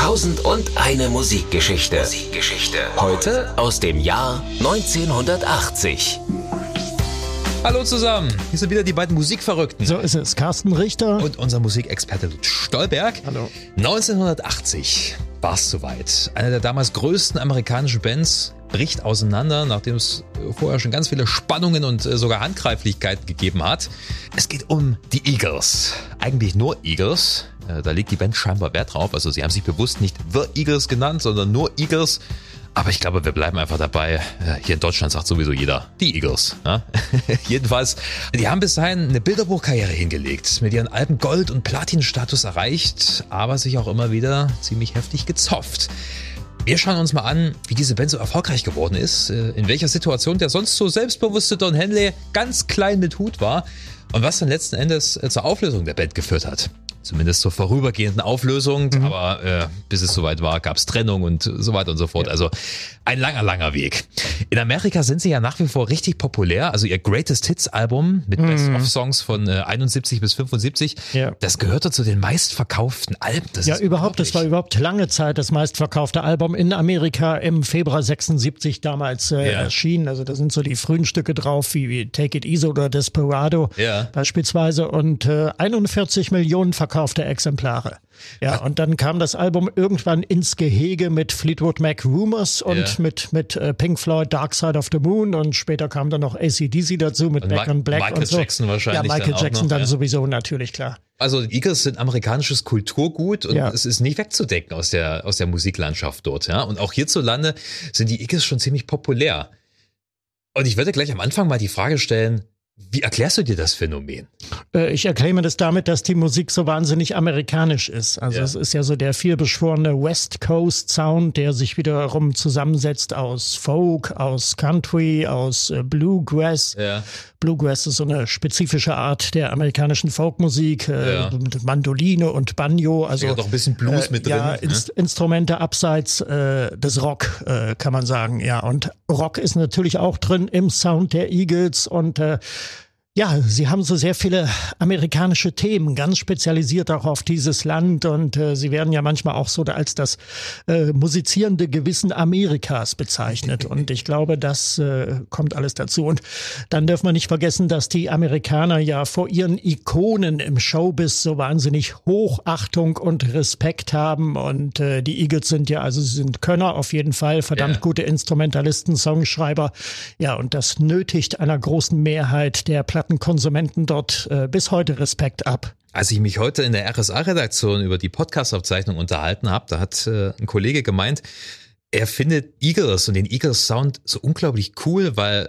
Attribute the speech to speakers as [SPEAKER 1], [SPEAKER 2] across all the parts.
[SPEAKER 1] Tausend und eine Musikgeschichte. Musikgeschichte. Heute aus dem Jahr 1980.
[SPEAKER 2] Hallo zusammen, hier sind wieder die beiden Musikverrückten.
[SPEAKER 3] So ist es. Carsten Richter.
[SPEAKER 2] Und unser Musikexperte Lutz Stolberg.
[SPEAKER 3] Hallo.
[SPEAKER 2] 1980 war es soweit. Eine der damals größten amerikanischen Bands bricht auseinander, nachdem es vorher schon ganz viele Spannungen und äh, sogar Handgreiflichkeit gegeben hat. Es geht um die Eagles. Eigentlich nur Eagles. Äh, da legt die Band scheinbar Wert drauf. Also sie haben sich bewusst nicht The Eagles genannt, sondern nur Eagles. Aber ich glaube, wir bleiben einfach dabei. Äh, hier in Deutschland sagt sowieso jeder, die Eagles. Ja? Jedenfalls, die haben bis dahin eine Bilderbuchkarriere hingelegt, mit ihren Alben Gold- und Platin-Status erreicht, aber sich auch immer wieder ziemlich heftig gezofft. Wir schauen uns mal an, wie diese Band so erfolgreich geworden ist, äh, in welcher Situation der sonst so selbstbewusste Don Henley ganz klein mit Hut war und was dann letzten Endes zur Auflösung der Band geführt hat zumindest zur vorübergehenden Auflösung, mhm. aber äh, bis es soweit war, gab es Trennung und so weiter und so fort. Ja. Also ein langer, langer Weg. In Amerika sind sie ja nach wie vor richtig populär. Also ihr Greatest Hits Album mit mhm. Best-of-Songs von äh, 71 bis 75, ja. das gehörte zu den meistverkauften Alben.
[SPEAKER 3] Das ja, überhaupt, das war überhaupt lange Zeit das meistverkaufte Album in Amerika im Februar 76 damals äh, ja. erschienen. Also da sind so die frühen Stücke drauf, wie, wie Take It Easy oder Desperado beispielsweise und äh, 41 Millionen verkaufte Exemplare. Ja, und dann kam das Album irgendwann ins Gehege mit Fleetwood Mac Rumors und ja. mit, mit äh, Pink Floyd Dark Side of the Moon und später kam dann noch ACDC dazu mit und Back Ma and Black
[SPEAKER 2] Michael
[SPEAKER 3] und so.
[SPEAKER 2] Jackson wahrscheinlich.
[SPEAKER 3] Ja, Michael dann Jackson noch, dann ja. sowieso natürlich, klar.
[SPEAKER 2] Also Eagles sind amerikanisches Kulturgut und ja. es ist nicht wegzudecken aus der, aus der Musiklandschaft dort. Ja? Und auch hierzulande sind die Eagles schon ziemlich populär. Und ich würde gleich am Anfang mal die Frage stellen, wie erklärst du dir das Phänomen?
[SPEAKER 3] Äh, ich erkläre mir das damit, dass die Musik so wahnsinnig amerikanisch ist. Also ja. es ist ja so der vielbeschworene West Coast Sound, der sich wiederum zusammensetzt aus Folk, aus Country, aus äh, Bluegrass. Ja. Bluegrass ist so eine spezifische Art der amerikanischen Folkmusik äh, ja. mit Mandoline und Banjo. Also
[SPEAKER 2] ja, doch ein bisschen Blues mit drin. Ja,
[SPEAKER 3] ne? Instrumente abseits des Rock, kann man sagen. Ja, und Rock ist natürlich auch drin im Sound der Eagles und ja, Sie haben so sehr viele amerikanische Themen, ganz spezialisiert auch auf dieses Land. Und äh, Sie werden ja manchmal auch so als das äh, musizierende Gewissen Amerikas bezeichnet. Und ich glaube, das äh, kommt alles dazu. Und dann dürfen wir nicht vergessen, dass die Amerikaner ja vor ihren Ikonen im Showbiz so wahnsinnig Hochachtung und Respekt haben. Und äh, die Eagles sind ja, also sie sind Könner auf jeden Fall, verdammt yeah. gute Instrumentalisten, Songschreiber, ja und das nötigt einer großen Mehrheit der Pla Plattenkonsumenten dort äh, bis heute Respekt ab.
[SPEAKER 2] Als ich mich heute in der RSA-Redaktion über die Podcast-Aufzeichnung unterhalten habe, da hat äh, ein Kollege gemeint, er findet Eagles und den Eagles-Sound so unglaublich cool, weil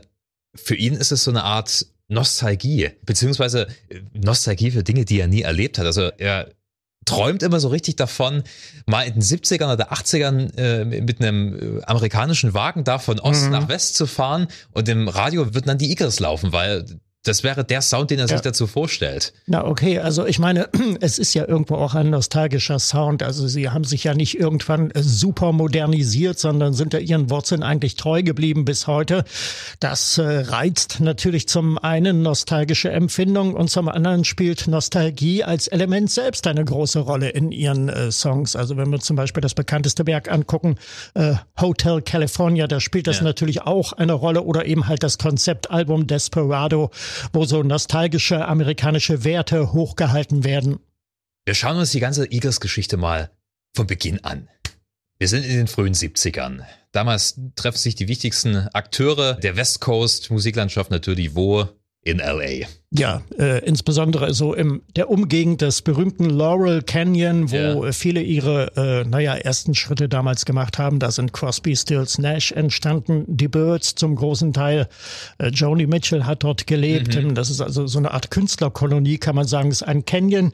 [SPEAKER 2] für ihn ist es so eine Art Nostalgie, beziehungsweise äh, Nostalgie für Dinge, die er nie erlebt hat. Also er träumt immer so richtig davon, mal in den 70ern oder 80ern äh, mit einem äh, amerikanischen Wagen da von Ost mhm. nach West zu fahren und im Radio wird dann die Eagles laufen, weil das wäre der Sound, den er sich dazu vorstellt.
[SPEAKER 3] Na okay, also ich meine, es ist ja irgendwo auch ein nostalgischer Sound. Also sie haben sich ja nicht irgendwann äh, super modernisiert, sondern sind ja ihren Wurzeln eigentlich treu geblieben bis heute. Das äh, reizt natürlich zum einen nostalgische Empfindung und zum anderen spielt Nostalgie als Element selbst eine große Rolle in ihren äh, Songs. Also wenn wir zum Beispiel das bekannteste Werk angucken, äh, Hotel California, da spielt das ja. natürlich auch eine Rolle oder eben halt das Konzeptalbum Desperado wo so nostalgische amerikanische Werte hochgehalten werden.
[SPEAKER 2] Wir schauen uns die ganze Eagles-Geschichte mal von Beginn an. Wir sind in den frühen 70ern. Damals treffen sich die wichtigsten Akteure der West Coast Musiklandschaft natürlich wo? In LA.
[SPEAKER 3] Ja, äh, insbesondere so im der Umgegend des berühmten Laurel Canyon, wo yeah. viele ihre, äh, naja, ersten Schritte damals gemacht haben. Da sind Crosby, Stills, Nash entstanden, die Birds zum großen Teil. Äh, Joni Mitchell hat dort gelebt. Mhm. Das ist also so eine Art Künstlerkolonie, kann man sagen. Das ist ein Canyon,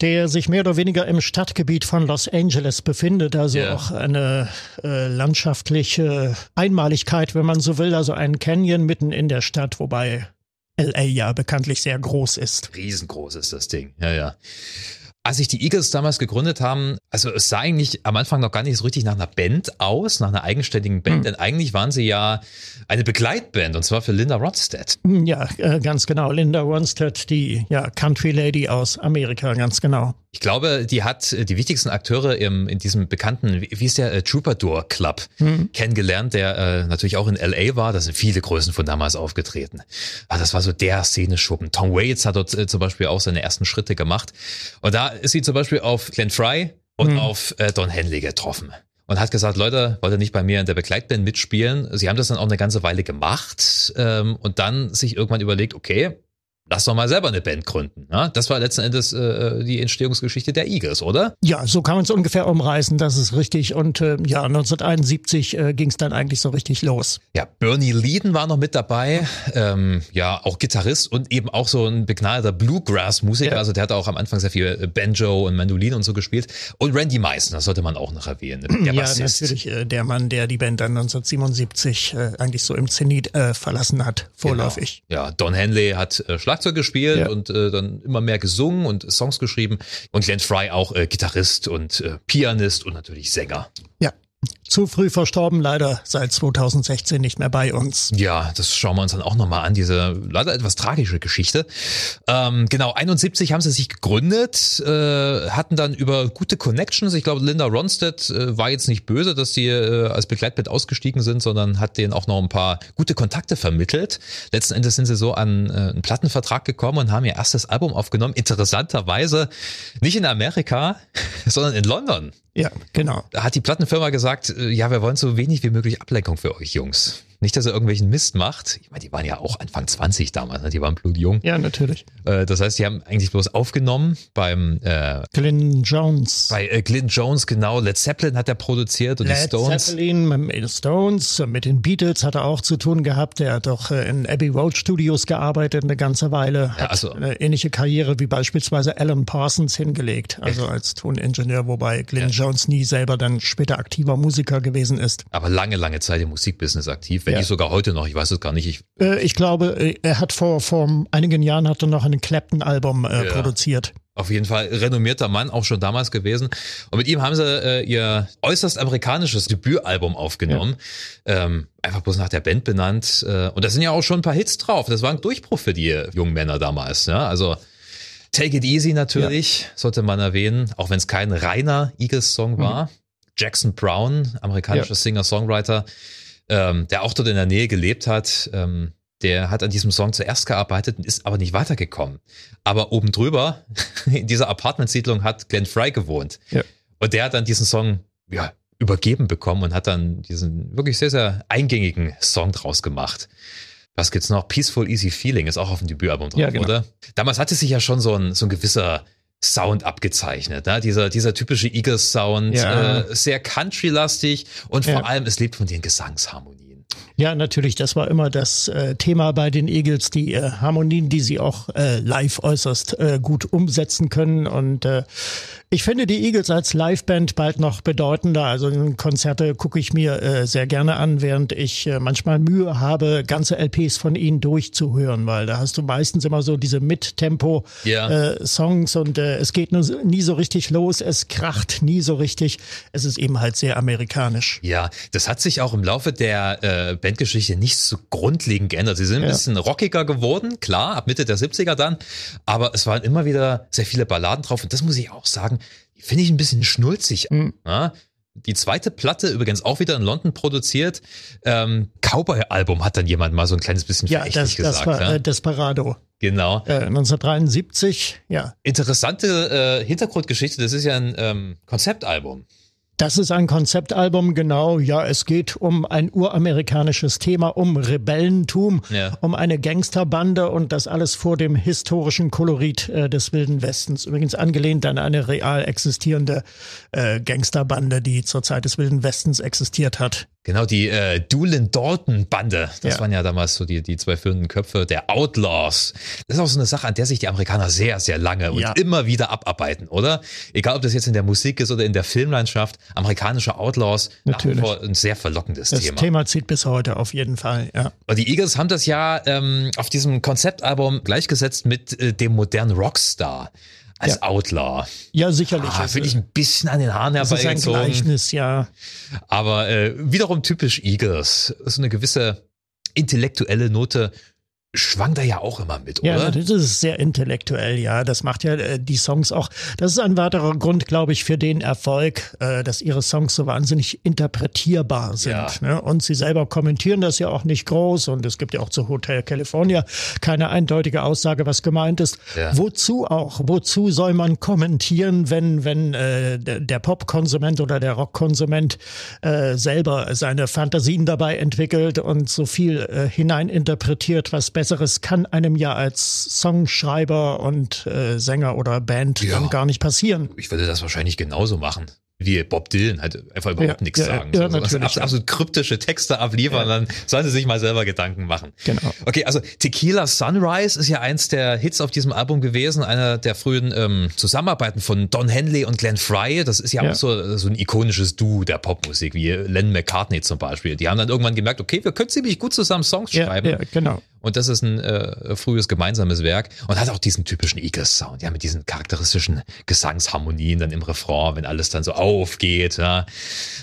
[SPEAKER 3] der sich mehr oder weniger im Stadtgebiet von Los Angeles befindet. Also yeah. auch eine äh, landschaftliche Einmaligkeit, wenn man so will. Also ein Canyon mitten in der Stadt, wobei LA ja bekanntlich sehr groß ist.
[SPEAKER 2] Riesengroß ist das Ding, ja, ja. Als sich die Eagles damals gegründet haben, also es sah eigentlich am Anfang noch gar nicht so richtig nach einer Band aus, nach einer eigenständigen Band, mhm. denn eigentlich waren sie ja eine Begleitband und zwar für Linda Ronstadt.
[SPEAKER 3] Hm, ja, äh, ganz genau. Linda Ronstadt, die ja, Country Lady aus Amerika, ganz genau.
[SPEAKER 2] Ich glaube, die hat äh, die wichtigsten Akteure im, in diesem bekannten, wie ist der, äh, Troubadour Club hm. kennengelernt, der äh, natürlich auch in L.A. war. Da sind viele Größen von damals aufgetreten. Aber das war so der Szeneschuppen. Tom Waits hat dort äh, zum Beispiel auch seine ersten Schritte gemacht. Und da ist sie zum Beispiel auf Glenn Fry und hm. auf äh, Don Henley getroffen und hat gesagt, Leute, wollt ihr nicht bei mir in der Begleitband mitspielen? Sie haben das dann auch eine ganze Weile gemacht ähm, und dann sich irgendwann überlegt, okay, lass doch mal selber eine Band gründen. Ne? Das war letzten Endes äh, die Entstehungsgeschichte der Eagles, oder?
[SPEAKER 3] Ja, so kann man es ungefähr umreißen, das ist richtig. Und äh, ja, 1971 äh, ging es dann eigentlich so richtig los.
[SPEAKER 2] Ja, Bernie Leadon war noch mit dabei, ähm, ja, auch Gitarrist und eben auch so ein begnadeter Bluegrass-Musiker. Ja. Also der hat auch am Anfang sehr viel Banjo und Mandolin und so gespielt. Und Randy Meisner sollte man auch noch erwähnen.
[SPEAKER 3] Der ja, Bassist. natürlich äh, der Mann, der die Band dann 1977 äh, eigentlich so im Zenit äh, verlassen hat, vorläufig.
[SPEAKER 2] Genau. Ja, Don Henley hat äh, Schlag Schlagzeug gespielt ja. und äh, dann immer mehr gesungen und Songs geschrieben. Und Glenn Fry auch äh, Gitarrist und äh, Pianist und natürlich Sänger.
[SPEAKER 3] Ja, zu früh verstorben, leider seit 2016 nicht mehr bei uns.
[SPEAKER 2] Ja, das schauen wir uns dann auch nochmal an, diese leider etwas tragische Geschichte. Ähm, genau, 71 haben sie sich gegründet, äh, hatten dann über gute Connections, ich glaube Linda Ronstadt äh, war jetzt nicht böse, dass sie äh, als Begleitband ausgestiegen sind, sondern hat denen auch noch ein paar gute Kontakte vermittelt. Letzten Endes sind sie so an äh, einen Plattenvertrag gekommen und haben ihr erstes Album aufgenommen, interessanterweise nicht in Amerika, sondern in London.
[SPEAKER 3] Ja, genau.
[SPEAKER 2] Hat die Plattenfirma gesagt, äh, ja, wir wollen so wenig wie möglich Ablenkung für euch Jungs. Nicht, dass er irgendwelchen Mist macht. Ich meine, die waren ja auch Anfang 20 damals, ne? die waren blutjung.
[SPEAKER 3] Ja, natürlich.
[SPEAKER 2] Äh, das heißt, die haben eigentlich bloß aufgenommen beim
[SPEAKER 3] äh, Glyn Jones.
[SPEAKER 2] Bei äh, Glyn Jones, genau. Led Zeppelin hat er produziert und Led die Stones. Led
[SPEAKER 3] Zeppelin mit den Stones, mit den Beatles hat er auch zu tun gehabt. Er hat doch äh, in Abbey Road Studios gearbeitet eine ganze Weile. Hat ja, also, eine ähnliche Karriere wie beispielsweise Alan Parsons hingelegt, also als Toningenieur, wobei Glyn ja. Jones nie selber dann später aktiver Musiker gewesen ist.
[SPEAKER 2] Aber lange, lange Zeit im Musikbusiness aktiv wenn ja. nicht sogar heute noch, ich weiß es gar nicht.
[SPEAKER 3] Ich, äh, ich glaube, äh, er hat vor, vor einigen Jahren hat er noch ein Clapton-Album äh, ja. produziert.
[SPEAKER 2] Auf jeden Fall renommierter Mann, auch schon damals gewesen. Und mit ihm haben sie äh, ihr äußerst amerikanisches Debütalbum aufgenommen. Ja. Ähm, einfach bloß nach der Band benannt. Äh, und da sind ja auch schon ein paar Hits drauf. Das war ein Durchbruch für die jungen Männer damals. Ja? Also Take It Easy natürlich, ja. sollte man erwähnen, auch wenn es kein reiner Eagles-Song war. Mhm. Jackson Brown, amerikanischer Singer-Songwriter, ähm, der auch dort in der Nähe gelebt hat, ähm, der hat an diesem Song zuerst gearbeitet und ist aber nicht weitergekommen. Aber oben drüber, in dieser Apartmentsiedlung, hat Glenn Fry gewohnt. Ja. Und der hat dann diesen Song ja, übergeben bekommen und hat dann diesen wirklich sehr, sehr eingängigen Song draus gemacht. Was gibt's noch? Peaceful Easy Feeling ist auch auf dem Debütalbum drauf, ja, genau. oder? Damals hatte sich ja schon so ein, so ein gewisser Sound abgezeichnet. Ne? Dieser, dieser typische Eagles-Sound, ja. äh, sehr country-lastig und ja. vor allem, es lebt von den Gesangsharmonien.
[SPEAKER 3] Ja, natürlich, das war immer das äh, Thema bei den Eagles, die äh, Harmonien, die sie auch äh, live äußerst äh, gut umsetzen können. Und äh, ich finde die Eagles als Liveband bald noch bedeutender. Also Konzerte gucke ich mir äh, sehr gerne an, während ich äh, manchmal Mühe habe, ganze LPs von ihnen durchzuhören, weil da hast du meistens immer so diese Mit-Tempo-Songs ja. äh, und äh, es geht nur, nie so richtig los, es kracht nie so richtig. Es ist eben halt sehr amerikanisch.
[SPEAKER 2] Ja, das hat sich auch im Laufe der äh, Bandgeschichte nicht so grundlegend geändert. Sie sind ein ja. bisschen rockiger geworden, klar, ab Mitte der 70er dann, aber es waren immer wieder sehr viele Balladen drauf und das muss ich auch sagen, finde ich ein bisschen schnulzig. Mhm. Ja? Die zweite Platte, übrigens auch wieder in London produziert, ähm, Cowboy-Album hat dann jemand mal so ein kleines bisschen
[SPEAKER 3] ja, das, gesagt. Das war ja? äh, Desperado.
[SPEAKER 2] Genau.
[SPEAKER 3] Äh, 1973, ja.
[SPEAKER 2] Interessante äh, Hintergrundgeschichte, das ist ja ein ähm, Konzeptalbum.
[SPEAKER 3] Das ist ein Konzeptalbum, genau. Ja, es geht um ein uramerikanisches Thema, um Rebellentum, ja. um eine Gangsterbande und das alles vor dem historischen Kolorit äh, des Wilden Westens. Übrigens angelehnt an eine real existierende äh, Gangsterbande, die zur Zeit des Wilden Westens existiert hat.
[SPEAKER 2] Genau, die äh, Doolin Dalton Bande. Das ja. waren ja damals so die, die zwei führenden Köpfe der Outlaws. Das ist auch so eine Sache, an der sich die Amerikaner sehr, sehr lange und ja. immer wieder abarbeiten, oder? Egal, ob das jetzt in der Musik ist oder in der Filmlandschaft. Amerikanische Outlaws,
[SPEAKER 3] Natürlich.
[SPEAKER 2] nach ein sehr verlockendes
[SPEAKER 3] das
[SPEAKER 2] Thema.
[SPEAKER 3] Das Thema zieht bis heute auf jeden Fall, ja.
[SPEAKER 2] Und die Eagles haben das ja ähm, auf diesem Konzeptalbum gleichgesetzt mit äh, dem modernen Rockstar. Als ja. Outlaw.
[SPEAKER 3] Ja, sicherlich.
[SPEAKER 2] Ah, Finde ich ein bisschen an den Haaren herbeigezogen. Das ist ein
[SPEAKER 3] Gleichnis, ja.
[SPEAKER 2] Aber äh, wiederum typisch Eagles. So eine gewisse intellektuelle Note schwang da ja auch immer mit,
[SPEAKER 3] oder?
[SPEAKER 2] Ja,
[SPEAKER 3] das ist sehr intellektuell, ja. Das macht ja äh, die Songs auch. Das ist ein weiterer Grund, glaube ich, für den Erfolg, äh, dass ihre Songs so wahnsinnig interpretierbar sind. Ja. Ne? Und sie selber kommentieren das ja auch nicht groß. Und es gibt ja auch zu Hotel California keine eindeutige Aussage, was gemeint ist. Ja. Wozu auch? Wozu soll man kommentieren, wenn, wenn äh, der Popkonsument oder der Rockkonsument äh, selber seine Fantasien dabei entwickelt und so viel äh, hineininterpretiert, was besser Besseres kann einem ja als Songschreiber und äh, Sänger oder Band ja. dann gar nicht passieren.
[SPEAKER 2] Ich würde das wahrscheinlich genauso machen wie Bob Dylan halt einfach überhaupt ja, nichts
[SPEAKER 3] ja,
[SPEAKER 2] sagen.
[SPEAKER 3] Ja, so, natürlich,
[SPEAKER 2] absolut kryptische Texte abliefern, dann sollen sie sich mal selber Gedanken machen.
[SPEAKER 3] Genau.
[SPEAKER 2] Okay, also Tequila Sunrise ist ja eins der Hits auf diesem Album gewesen, einer der frühen ähm, Zusammenarbeiten von Don Henley und Glenn Fry. Das ist ja, auch so, so ein ikonisches Duo der Popmusik, wie Len McCartney zum Beispiel. Die haben dann irgendwann gemerkt, okay, wir können ziemlich gut zusammen Songs schreiben.
[SPEAKER 3] Ja, genau.
[SPEAKER 2] Und das ist ein äh, frühes gemeinsames Werk und hat auch diesen typischen Eagles-Sound, ja, mit diesen charakteristischen Gesangsharmonien dann im Refrain, wenn alles dann so aufgeht, ja,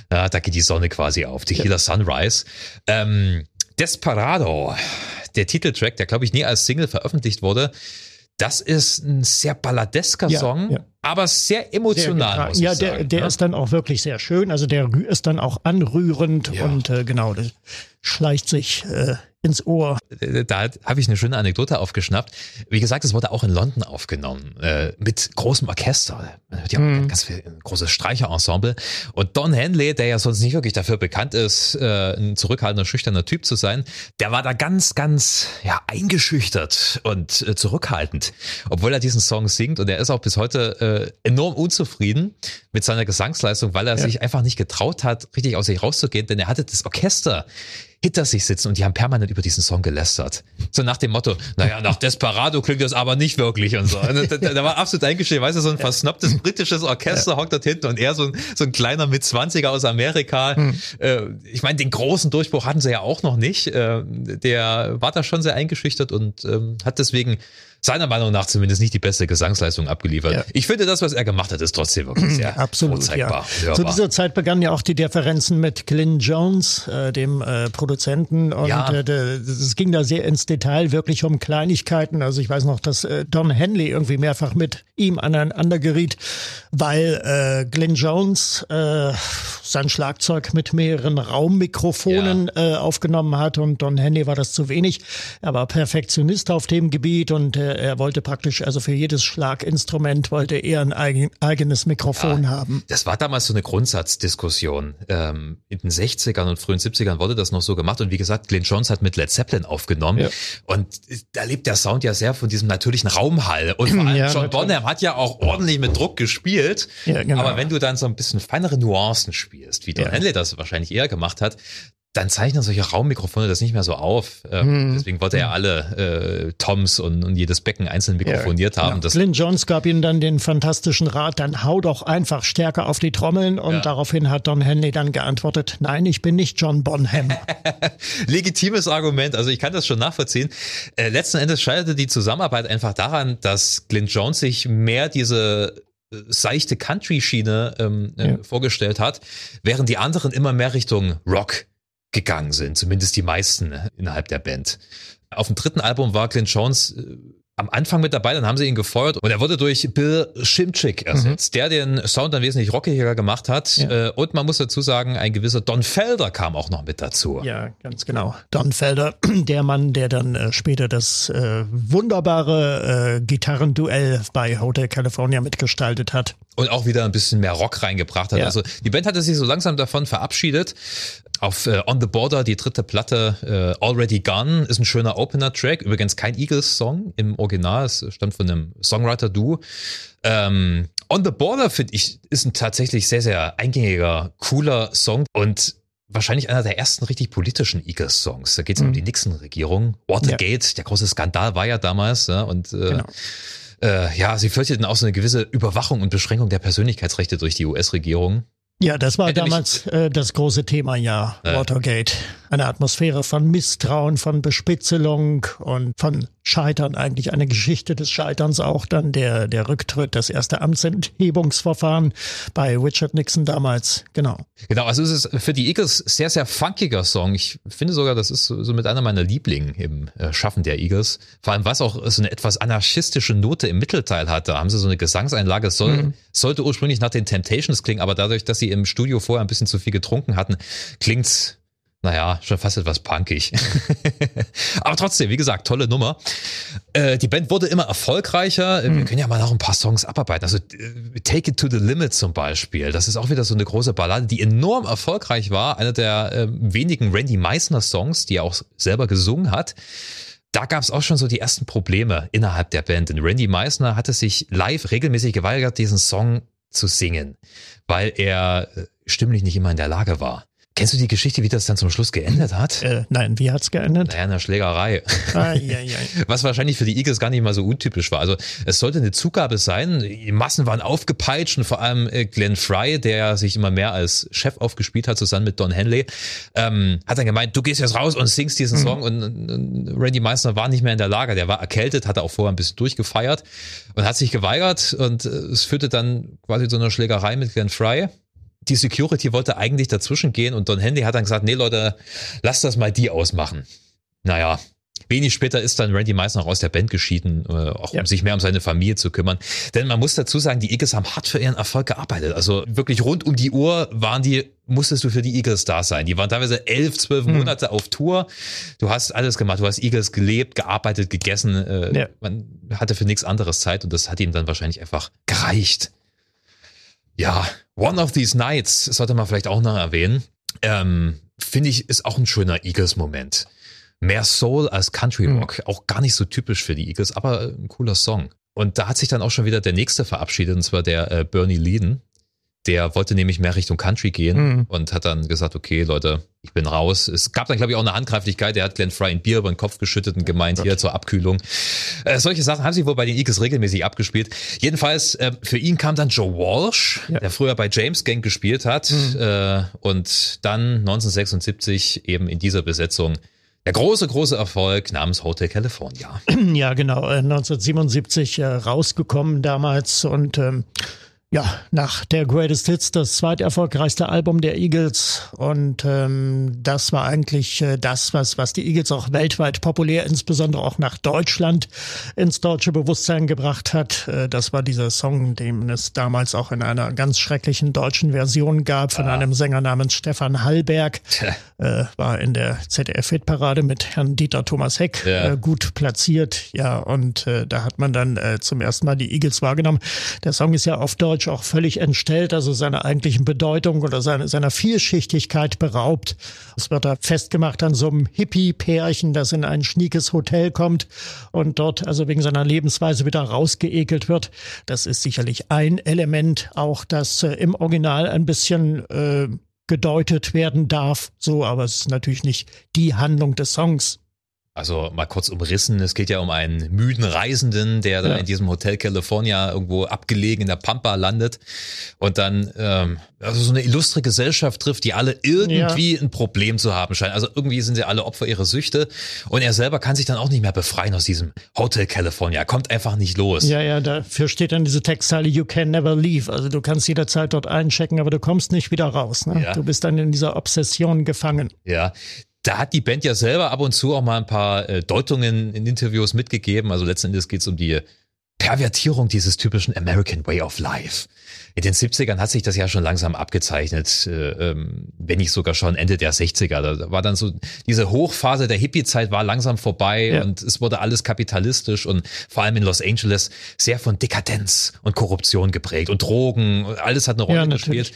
[SPEAKER 2] ja da geht die Sonne quasi auf. Tequila ja. Sunrise. Ähm, Desperado, der Titeltrack, der glaube ich nie als Single veröffentlicht wurde, das ist ein sehr balladesker ja, Song, ja. aber sehr emotional.
[SPEAKER 3] Sehr ja,
[SPEAKER 2] der,
[SPEAKER 3] sagen, der ja? Ne? ist dann auch wirklich sehr schön. Also der ist dann auch anrührend und äh, genau, das schleicht sich äh, ins Ohr.
[SPEAKER 2] Äh, da habe ich eine schöne Anekdote aufgeschnappt. Wie gesagt, es wurde auch in London aufgenommen äh, mit großem Orchester. Die haben mm. ganz viel ein großes Streicherensemble. Und Don Henley, der ja sonst nicht wirklich dafür bekannt ist, äh, ein zurückhaltender, schüchterner Typ zu sein, der war da ganz, ganz ja eingeschüchtert und äh, zurückhaltend, obwohl er diesen Song singt. Und er ist auch bis heute äh, enorm unzufrieden mit seiner Gesangsleistung, weil er ja. sich einfach nicht getraut hat, richtig aus sich rauszugehen, denn er hatte das Orchester hinter sich sitzen und die haben permanent über diesen Song gelästert. So nach dem Motto, naja, nach Desperado klingt das aber nicht wirklich und so. Und da, da, war absolut eingeschrieben, weißt du, so ein versnobtes britisches Orchester ja. hockt dort hinten und er so ein, so ein kleiner mit 20er aus Amerika. Hm. Äh, ich meine, den großen Durchbruch hatten sie ja auch noch nicht. Äh, der war da schon sehr eingeschüchtert und ähm, hat deswegen seiner Meinung nach zumindest nicht die beste Gesangsleistung abgeliefert. Ja. Ich finde, das, was er gemacht hat, ist trotzdem wirklich sehr
[SPEAKER 3] Absolut, ja. Zu dieser Zeit begannen ja auch die Differenzen mit Glyn Jones, äh, dem äh, Produzenten. Und ja. äh, es ging da sehr ins Detail, wirklich um Kleinigkeiten. Also ich weiß noch, dass äh, Don Henley irgendwie mehrfach mit ihm aneinander geriet, weil äh, Glyn Jones äh, sein Schlagzeug mit mehreren Raummikrofonen ja. äh, aufgenommen hat und Don Henley war das zu wenig. Er war Perfektionist auf dem Gebiet und äh, er wollte praktisch, also für jedes Schlaginstrument wollte er ein eigen, eigenes Mikrofon ja, haben.
[SPEAKER 2] Das war damals so eine Grundsatzdiskussion. Ähm, in den 60ern und frühen 70ern wurde das noch so gemacht. Und wie gesagt, Glenn Jones hat mit Led Zeppelin aufgenommen. Ja. Und da lebt der Sound ja sehr von diesem natürlichen Raumhall. Und vor allem ja, John Bonham hat ja auch ordentlich mit Druck gespielt. Ja, genau. Aber wenn du dann so ein bisschen feinere Nuancen spielst, wie Don ja. Henley das wahrscheinlich eher gemacht hat, dann zeichnen solche Raummikrofone das nicht mehr so auf. Hm. Deswegen wollte er alle äh, Toms und, und jedes Becken einzeln mikrofoniert ja, haben.
[SPEAKER 3] Genau. Glyn Jones gab ihm dann den fantastischen Rat, dann hau doch einfach stärker auf die Trommeln und ja. daraufhin hat Don Henley dann geantwortet, nein, ich bin nicht John Bonham.
[SPEAKER 2] Legitimes Argument, also ich kann das schon nachvollziehen. Äh, letzten Endes scheiterte die Zusammenarbeit einfach daran, dass Glyn Jones sich mehr diese äh, seichte Country-Schiene ähm, äh, ja. vorgestellt hat, während die anderen immer mehr Richtung Rock gegangen sind, zumindest die meisten innerhalb der Band. Auf dem dritten Album war Clint Jones äh, am Anfang mit dabei, dann haben sie ihn gefeuert und er wurde durch Bill Shimchick ersetzt, mhm. der den Sound dann wesentlich rockiger gemacht hat. Ja. Äh, und man muss dazu sagen, ein gewisser Don Felder kam auch noch mit dazu.
[SPEAKER 3] Ja, ganz genau. Don Felder, der Mann, der dann äh, später das äh, wunderbare äh, Gitarrenduell bei Hotel California mitgestaltet hat.
[SPEAKER 2] Und auch wieder ein bisschen mehr Rock reingebracht hat. Ja. Also die Band hatte sich so langsam davon verabschiedet. Auf äh, On the Border, die dritte Platte, äh, Already Gone, ist ein schöner Opener-Track. Übrigens kein Eagles-Song im Original, es stammt von einem Songwriter-Duo. Ähm, On the Border, finde ich, ist ein tatsächlich sehr, sehr eingängiger, cooler Song und wahrscheinlich einer der ersten richtig politischen Eagles-Songs. Da geht es mhm. um die Nixon-Regierung. Watergate, ja. der große Skandal war ja damals. Ja, und äh, genau. Äh, ja, sie fürchteten auch so eine gewisse Überwachung und Beschränkung der Persönlichkeitsrechte durch die US-Regierung.
[SPEAKER 3] Ja, das war Hätte damals äh, das große Thema, ja, Watergate. eine Atmosphäre von Misstrauen, von Bespitzelung und von Scheitern, eigentlich eine Geschichte des Scheiterns auch dann der, der Rücktritt, das erste Amtsenthebungsverfahren bei Richard Nixon damals, genau.
[SPEAKER 2] Genau, also es ist für die Eagles sehr, sehr funkiger Song. Ich finde sogar, das ist so mit einer meiner Lieblingen im äh, Schaffen der Eagles. Vor allem, was auch so eine etwas anarchistische Note im Mittelteil hat. Da haben sie so eine Gesangseinlage. Es soll, mhm. sollte ursprünglich nach den Temptations klingen, aber dadurch, dass sie im Studio vorher ein bisschen zu viel getrunken hatten, klingt's naja, schon fast etwas punkig. Aber trotzdem, wie gesagt, tolle Nummer. Äh, die Band wurde immer erfolgreicher. Mhm. Wir können ja mal noch ein paar Songs abarbeiten. Also äh, Take It to the Limit zum Beispiel. Das ist auch wieder so eine große Ballade, die enorm erfolgreich war. Einer der äh, wenigen Randy Meissner Songs, die er auch selber gesungen hat. Da gab es auch schon so die ersten Probleme innerhalb der Band. Denn Randy Meissner hatte sich live regelmäßig geweigert, diesen Song zu singen, weil er äh, stimmlich nicht immer in der Lage war. Kennst du die Geschichte, wie das dann zum Schluss geendet hat?
[SPEAKER 3] Äh, nein, wie hat's geendet?
[SPEAKER 2] Naja, in einer Schlägerei. Ah, ja, ja. Was wahrscheinlich für die Eagles gar nicht mal so untypisch war. Also es sollte eine Zugabe sein. Die Massen waren aufgepeitscht und vor allem äh, Glenn Fry, der sich immer mehr als Chef aufgespielt hat, zusammen mit Don Henley, ähm, hat dann gemeint, du gehst jetzt raus und singst diesen mhm. Song. Und, und Randy Meissner war nicht mehr in der Lage. Der war erkältet, hatte auch vorher ein bisschen durchgefeiert und hat sich geweigert. Und äh, es führte dann quasi zu einer Schlägerei mit Glenn Fry die Security wollte eigentlich dazwischen gehen und Don Handy hat dann gesagt, nee Leute, lass das mal die ausmachen. Naja, Wenig später ist dann Randy Meissner aus der Band geschieden, äh, auch ja. um sich mehr um seine Familie zu kümmern. Denn man muss dazu sagen, die Eagles haben hart für ihren Erfolg gearbeitet. Also wirklich rund um die Uhr waren die, musstest du für die Eagles da sein. Die waren teilweise elf, zwölf hm. Monate auf Tour. Du hast alles gemacht. Du hast Eagles gelebt, gearbeitet, gegessen. Äh, ja. Man hatte für nichts anderes Zeit und das hat ihm dann wahrscheinlich einfach gereicht. Ja, One of These Nights sollte man vielleicht auch noch erwähnen. Ähm, Finde ich, ist auch ein schöner Eagles-Moment. Mehr Soul als Country hm. Rock. Mhm. Auch gar nicht so typisch für die Eagles, aber ein cooler Song. Und da hat sich dann auch schon wieder der nächste verabschiedet, und zwar der äh, Bernie Leadon. Der wollte nämlich mehr Richtung Country gehen mhm. und hat dann gesagt, okay, Leute, ich bin raus. Es gab dann, glaube ich, auch eine Handgreiflichkeit. Der hat Glenn Fry ein Bier über den Kopf geschüttet und gemeint, okay. hier zur Abkühlung. Äh, solche Sachen haben sie wohl bei den Eagles regelmäßig abgespielt. Jedenfalls, äh, für ihn kam dann Joe Walsh, ja. der früher bei James Gang gespielt hat mhm. äh, und dann 1976 eben in dieser Besetzung der große, große Erfolg namens Hotel California.
[SPEAKER 3] Ja, genau, 1977 äh, rausgekommen damals und ähm, ja, nach der Greatest Hits das zweiterfolgreichste Album der Eagles und ähm, das war eigentlich äh, das, was was die Eagles auch weltweit populär, insbesondere auch nach Deutschland ins deutsche Bewusstsein gebracht hat. Äh, das war dieser Song, den es damals auch in einer ganz schrecklichen deutschen Version gab von ah. einem Sänger namens Stefan Hallberg. Äh, war in der ZDF-Hitparade mit Herrn Dieter Thomas Heck ja. äh, gut platziert. Ja, und äh, da hat man dann äh, zum ersten Mal die Eagles wahrgenommen. Der Song ist ja auf Deutsch Deutsch auch völlig entstellt, also seiner eigentlichen Bedeutung oder seine, seiner Vielschichtigkeit beraubt. Es wird da festgemacht an so einem Hippie-Pärchen, das in ein schniekes Hotel kommt und dort also wegen seiner Lebensweise wieder rausgeekelt wird. Das ist sicherlich ein Element, auch das äh, im Original ein bisschen äh, gedeutet werden darf. So, aber es ist natürlich nicht die Handlung des Songs.
[SPEAKER 2] Also mal kurz umrissen, es geht ja um einen müden Reisenden, der ja. da in diesem Hotel California irgendwo abgelegen in der Pampa landet und dann ähm, also so eine illustre Gesellschaft trifft, die alle irgendwie ja. ein Problem zu haben scheinen. Also irgendwie sind sie alle Opfer ihrer Süchte und er selber kann sich dann auch nicht mehr befreien aus diesem Hotel California. Er kommt einfach nicht los.
[SPEAKER 3] Ja, ja, dafür steht dann diese Textzeile, you can never leave. Also du kannst jederzeit dort einchecken, aber du kommst nicht wieder raus. Ne? Ja. Du bist dann in dieser Obsession gefangen.
[SPEAKER 2] Ja, da hat die Band ja selber ab und zu auch mal ein paar äh, Deutungen in Interviews mitgegeben. Also letzten Endes geht es um die Pervertierung dieses typischen American Way of Life in den 70ern hat sich das ja schon langsam abgezeichnet, äh, ähm, wenn nicht sogar schon Ende der 60er. Da war dann so, diese Hochphase der Hippie-Zeit war langsam vorbei ja. und es wurde alles kapitalistisch und vor allem in Los Angeles sehr von Dekadenz und Korruption geprägt und Drogen, alles hat eine Rolle ja, gespielt.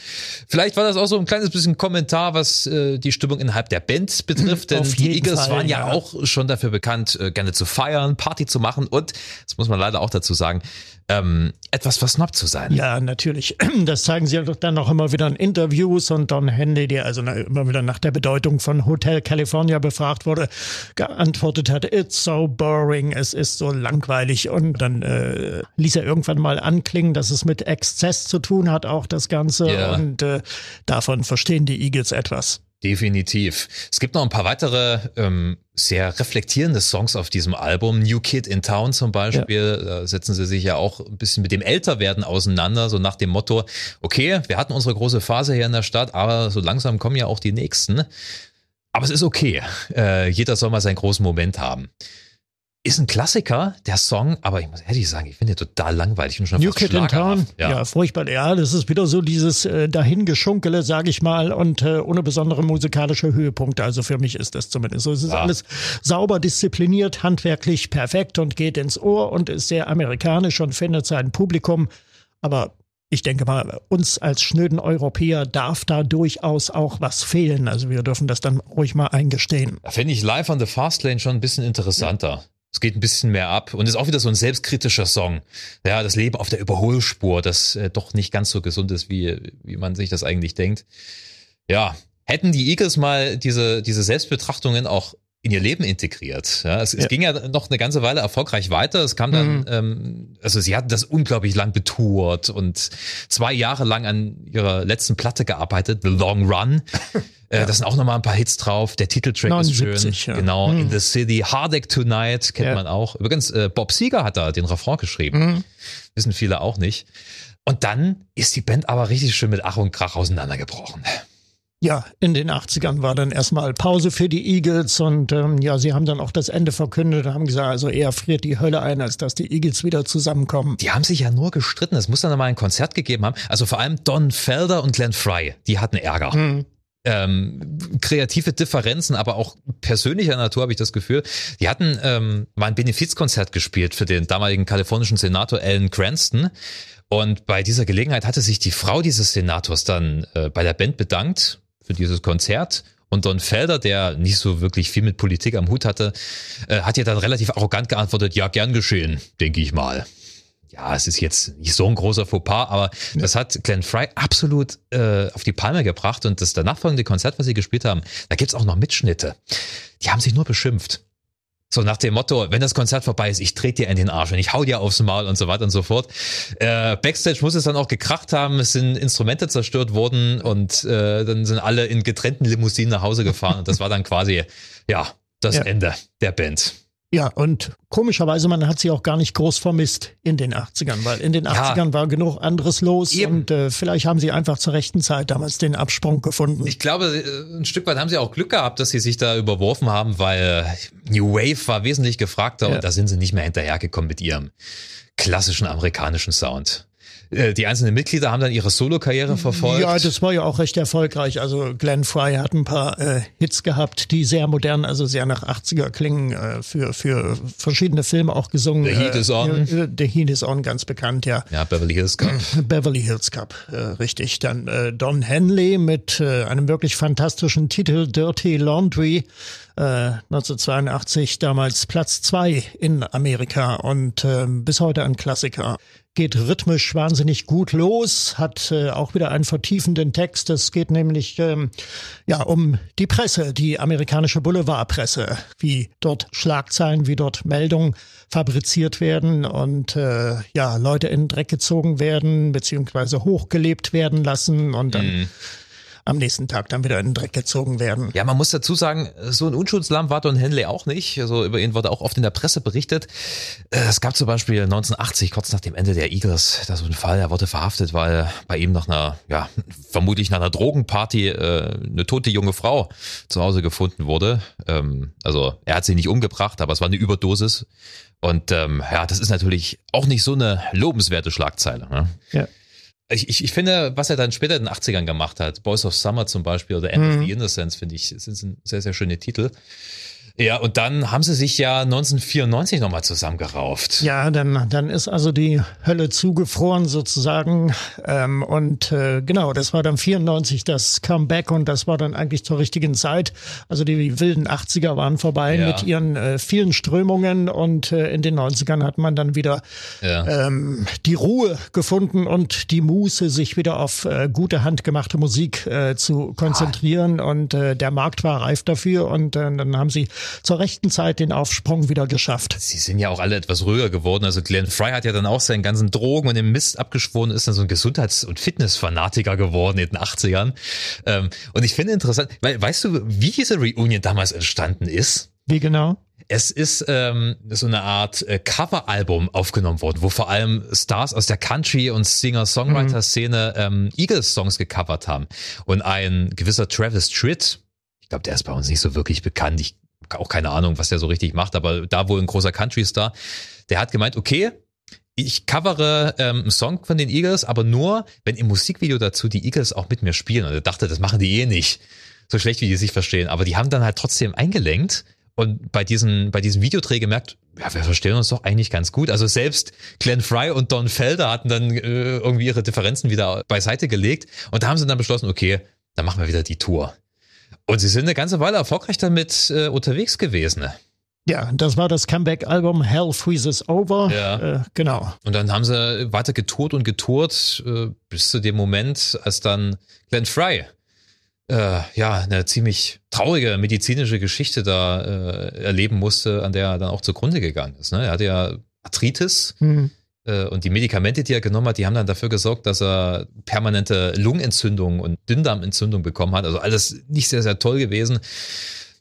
[SPEAKER 2] Vielleicht war das auch so ein kleines bisschen Kommentar, was äh, die Stimmung innerhalb der Band betrifft, denn die Eagles Fall, waren ja, ja, auch schon dafür bekannt, äh, gerne zu feiern, Party zu machen und, das muss man leider auch dazu sagen, ähm, etwas versnobbt zu sein.
[SPEAKER 3] Ja, natürlich. Das zeigen sie dann auch immer wieder in Interviews und Don Henley, der also immer wieder nach der Bedeutung von Hotel California befragt wurde, geantwortet hat, it's so boring, es ist so langweilig und dann äh, ließ er irgendwann mal anklingen, dass es mit Exzess zu tun hat, auch das Ganze yeah. und äh, davon verstehen die Eagles etwas.
[SPEAKER 2] Definitiv. Es gibt noch ein paar weitere ähm, sehr reflektierende Songs auf diesem Album. New Kid in Town zum Beispiel. Ja. Da setzen sie sich ja auch ein bisschen mit dem Älterwerden auseinander, so nach dem Motto, okay, wir hatten unsere große Phase hier in der Stadt, aber so langsam kommen ja auch die nächsten. Aber es ist okay. Äh, jeder soll mal seinen großen Moment haben. Ist ein Klassiker, der Song, aber ich muss ehrlich sagen, ich finde den total langweilig und schon
[SPEAKER 3] New Kid in Town, ja. ja. furchtbar. Ja, das ist wieder so dieses äh, dahingeschunkele, sage ich mal, und äh, ohne besondere musikalische Höhepunkte. Also für mich ist das zumindest so. Es ist ja. alles sauber, diszipliniert, handwerklich perfekt und geht ins Ohr und ist sehr amerikanisch und findet sein Publikum. Aber ich denke mal, uns als schnöden Europäer darf da durchaus auch was fehlen. Also wir dürfen das dann ruhig mal eingestehen.
[SPEAKER 2] Da finde ich Live on the Fastlane schon ein bisschen interessanter. Ja. Es geht ein bisschen mehr ab und ist auch wieder so ein selbstkritischer Song. Ja, das Leben auf der Überholspur, das äh, doch nicht ganz so gesund ist, wie, wie man sich das eigentlich denkt. Ja, hätten die Eagles mal diese, diese Selbstbetrachtungen auch in ihr Leben integriert. Ja, es, ja. es ging ja noch eine ganze Weile erfolgreich weiter. Es kam dann, mhm. ähm, also sie hatten das unglaublich lang betourt und zwei Jahre lang an ihrer letzten Platte gearbeitet, The Long Run. Äh, ja. Da sind auch nochmal ein paar Hits drauf. Der Titeltrack 79, ist schön. Ja. Genau. Mhm. In the City. Hardek Tonight kennt ja. man auch. Übrigens, äh, Bob Seger hat da den Refrain geschrieben. Mhm. Wissen viele auch nicht. Und dann ist die Band aber richtig schön mit Ach und Krach auseinandergebrochen.
[SPEAKER 3] Ja, in den 80ern war dann erstmal Pause für die Eagles und ähm, ja, sie haben dann auch das Ende verkündet und haben gesagt, also eher friert die Hölle ein, als dass die Eagles wieder zusammenkommen.
[SPEAKER 2] Die haben sich ja nur gestritten, es muss dann mal ein Konzert gegeben haben. Also vor allem Don Felder und Glenn Fry, die hatten Ärger. Hm ähm, kreative Differenzen, aber auch persönlicher Natur habe ich das Gefühl. Die hatten ähm, mal ein Benefizkonzert gespielt für den damaligen kalifornischen Senator Alan Cranston. Und bei dieser Gelegenheit hatte sich die Frau dieses Senators dann äh, bei der Band bedankt für dieses Konzert. Und Don Felder, der nicht so wirklich viel mit Politik am Hut hatte, äh, hat ihr dann relativ arrogant geantwortet, ja, gern geschehen, denke ich mal ja, es ist jetzt nicht so ein großer Fauxpas, aber ja. das hat Glenn Fry absolut äh, auf die Palme gebracht und das danach folgende Konzert, was sie gespielt haben, da gibt's auch noch Mitschnitte. Die haben sich nur beschimpft. So nach dem Motto, wenn das Konzert vorbei ist, ich trete dir in den Arsch und ich hau dir aufs Maul und so weiter und so fort. Äh, Backstage muss es dann auch gekracht haben, es sind Instrumente zerstört worden und äh, dann sind alle in getrennten Limousinen nach Hause gefahren und das war dann quasi, ja, das ja. Ende der Band.
[SPEAKER 3] Ja, und komischerweise, man hat sie auch gar nicht groß vermisst in den 80ern, weil in den 80ern ja. war genug anderes los Eben. und äh, vielleicht haben sie einfach zur rechten Zeit damals den Absprung gefunden.
[SPEAKER 2] Ich glaube, äh, ein Stück weit haben sie auch Glück gehabt, dass sie sich da überworfen haben, weil New Wave war wesentlich gefragter ja. und da sind sie nicht mehr hinterhergekommen mit ihrem klassischen amerikanischen Sound. Äh, die einzelnen Mitglieder haben dann ihre Solo-Karriere verfolgt.
[SPEAKER 3] Ja, das war ja auch recht erfolgreich. Also Glenn Fry hat ein paar äh, Hits gehabt, die sehr modern, also sehr nach 80er klingen, äh, für, für verschiedene Filme auch gesungen.
[SPEAKER 2] The Heat is On.
[SPEAKER 3] Äh, The Heat is On, ganz bekannt, ja.
[SPEAKER 2] Ja, Beverly Hills Cup.
[SPEAKER 3] Beverly Hills Cup, äh, richtig. Dann äh, Don Henley mit äh, einem wirklich fantastischen Titel Dirty Laundry. 1982 damals Platz zwei in Amerika. Und äh, bis heute ein Klassiker. Geht rhythmisch wahnsinnig gut los, hat äh, auch wieder einen vertiefenden Text. Es geht nämlich ähm, ja um die Presse, die amerikanische Boulevardpresse, wie dort Schlagzeilen, wie dort Meldungen fabriziert werden und äh, ja Leute in den Dreck gezogen werden beziehungsweise hochgelebt werden lassen und dann mhm am nächsten Tag dann wieder in den Dreck gezogen werden.
[SPEAKER 2] Ja, man muss dazu sagen, so ein Unschuldslamm war Don Henley auch nicht. Also über ihn wurde auch oft in der Presse berichtet. Äh, es gab zum Beispiel 1980, kurz nach dem Ende der Eagles, da so ein Fall, er wurde verhaftet, weil bei ihm nach einer, ja, vermutlich nach einer Drogenparty äh, eine tote junge Frau zu Hause gefunden wurde. Ähm, also er hat sie nicht umgebracht, aber es war eine Überdosis. Und ähm, ja, das ist natürlich auch nicht so eine lobenswerte Schlagzeile. Ne? Ja. Ich, ich, ich finde, was er dann später in den 80ern gemacht hat, Boys of Summer zum Beispiel oder End mhm. of the Innocence, finde ich, sind sehr, sehr schöne Titel. Ja, und dann haben sie sich ja 1994 nochmal zusammengerauft.
[SPEAKER 3] Ja, dann, dann ist also die Hölle zugefroren sozusagen. Ähm, und äh, genau, das war dann 94 das Comeback und das war dann eigentlich zur richtigen Zeit. Also die wilden 80er waren vorbei ja. mit ihren äh, vielen Strömungen und äh, in den 90ern hat man dann wieder ja. ähm, die Ruhe gefunden und die Muße, sich wieder auf äh, gute handgemachte Musik äh, zu konzentrieren. Ah. Und äh, der Markt war reif dafür und äh, dann haben sie zur rechten Zeit den Aufsprung wieder geschafft.
[SPEAKER 2] Sie sind ja auch alle etwas ruhiger geworden. Also Glenn Fry hat ja dann auch seinen ganzen Drogen und den Mist abgeschworen, ist dann so ein Gesundheits- und Fitnessfanatiker geworden in den 80ern. Ähm, und ich finde interessant, weil, weißt du, wie diese Reunion damals entstanden ist?
[SPEAKER 3] Wie genau?
[SPEAKER 2] Es ist ähm, so eine Art äh, Coveralbum aufgenommen worden, wo vor allem Stars aus der Country- und Singer-Songwriter-Szene ähm, Eagles-Songs gecovert haben. Und ein gewisser Travis Tritt, ich glaube, der ist bei uns nicht so wirklich bekannt. Ich auch keine Ahnung, was der so richtig macht, aber da wohl ein großer Country-Star, der hat gemeint, okay, ich covere ähm, einen Song von den Eagles, aber nur, wenn im Musikvideo dazu die Eagles auch mit mir spielen. Und er dachte, das machen die eh nicht. So schlecht, wie die sich verstehen. Aber die haben dann halt trotzdem eingelenkt und bei diesem, bei diesem Videodreh gemerkt, ja, wir verstehen uns doch eigentlich ganz gut. Also selbst Glenn Fry und Don Felder hatten dann äh, irgendwie ihre Differenzen wieder beiseite gelegt. Und da haben sie dann beschlossen, okay, dann machen wir wieder die Tour. Und sie sind eine ganze Weile erfolgreich damit äh, unterwegs gewesen.
[SPEAKER 3] Ja, das war das Comeback-Album Hell Freezes Over.
[SPEAKER 2] Ja.
[SPEAKER 3] Äh, genau.
[SPEAKER 2] Und dann haben sie weiter getourt und getourt, äh, bis zu dem Moment, als dann Glenn Fry äh, ja, eine ziemlich traurige medizinische Geschichte da äh, erleben musste, an der er dann auch zugrunde gegangen ist. Ne? Er hatte ja Arthritis
[SPEAKER 3] Hm.
[SPEAKER 2] Äh, und die Medikamente, die er genommen hat, die haben dann dafür gesorgt, dass er permanente Lungenentzündung und Dünndarmentzündung bekommen hat. Also alles nicht sehr, sehr toll gewesen.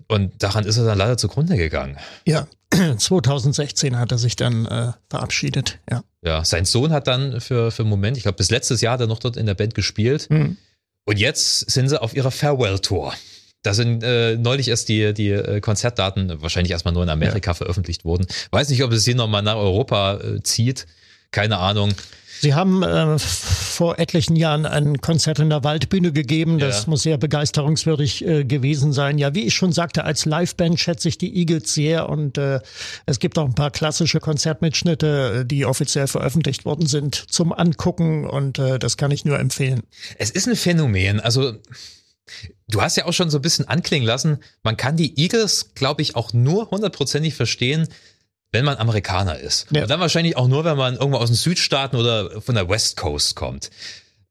[SPEAKER 2] Und daran ist er dann leider zugrunde gegangen.
[SPEAKER 3] Ja, 2016 hat er sich dann äh, verabschiedet. Ja.
[SPEAKER 2] Ja, sein Sohn hat dann für, für einen Moment, ich glaube bis letztes Jahr hat er noch dort in der Band gespielt.
[SPEAKER 3] Hm.
[SPEAKER 2] Und jetzt sind sie auf ihrer Farewell-Tour. Da sind äh, neulich erst die, die äh, Konzertdaten wahrscheinlich erstmal nur in Amerika veröffentlicht worden. Weiß nicht, ob es hier nochmal nach Europa äh, zieht. Keine Ahnung.
[SPEAKER 3] Sie haben äh, vor etlichen Jahren ein Konzert in der Waldbühne gegeben. Das
[SPEAKER 2] Ja.
[SPEAKER 3] muss sehr begeisterungswürdig äh, gewesen sein. Ja, wie ich schon sagte, als Liveband schätze ich die Eagles sehr und äh, es gibt auch ein paar klassische Konzertmitschnitte, äh, die offiziell veröffentlicht worden sind zum Angucken und äh, das kann ich nur empfehlen.
[SPEAKER 2] Es ist ein Phänomen. Also, du hast ja auch schon so ein bisschen anklingen lassen, man kann die Eagles, glaube ich, auch nur hundertprozentig verstehen, wenn man Amerikaner ist.
[SPEAKER 3] Ja.
[SPEAKER 2] Und dann wahrscheinlich auch nur, wenn man irgendwo aus den Südstaaten oder von der West Coast kommt.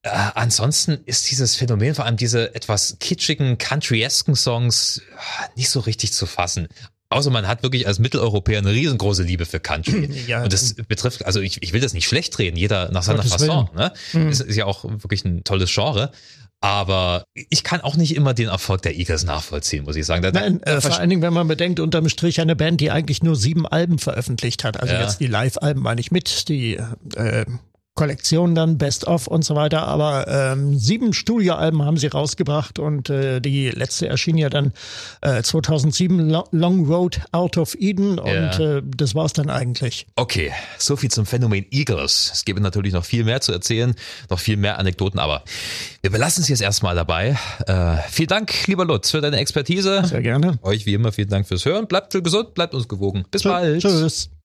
[SPEAKER 2] Äh, ansonsten ist dieses Phänomen, vor allem diese etwas kitschigen, countryesken Songs, ah, nicht so richtig zu fassen. Außer man hat wirklich als Mitteleuropäer eine riesengroße Liebe für Country.
[SPEAKER 3] Ja,
[SPEAKER 2] und das betrifft, also ich, ich will das nicht schlecht reden, jeder nach seiner Fasson. Ne? Ist, ist ja auch wirklich ein tolles Genre. Aber ich kann auch nicht immer den Erfolg der Eagles nachvollziehen, muss ich sagen. Da,
[SPEAKER 3] Nein, äh, vor allen Dingen, wenn man bedenkt, unterm Strich eine Band, die eigentlich nur sieben Alben veröffentlicht hat. Also
[SPEAKER 2] Ja.
[SPEAKER 3] jetzt die Live-Alben meine ich mit, die äh, Kollektion dann, Best of und so weiter. Aber ähm, sieben Studioalben haben sie rausgebracht und äh, die letzte erschien ja dann äh, 2007, Lo- Long Road Out of Eden und
[SPEAKER 2] Ja.
[SPEAKER 3] äh, das war's dann eigentlich.
[SPEAKER 2] Okay, so viel zum Phänomen Eagles. Es gäbe natürlich noch viel mehr zu erzählen, noch viel mehr Anekdoten, aber wir belassen es jetzt erstmal dabei. Äh, vielen Dank, lieber Lutz, für deine Expertise.
[SPEAKER 3] Sehr gerne.
[SPEAKER 2] Euch wie immer vielen Dank fürs Hören. Bleibt gesund, bleibt uns gewogen. Bis bald.
[SPEAKER 3] Tschüss.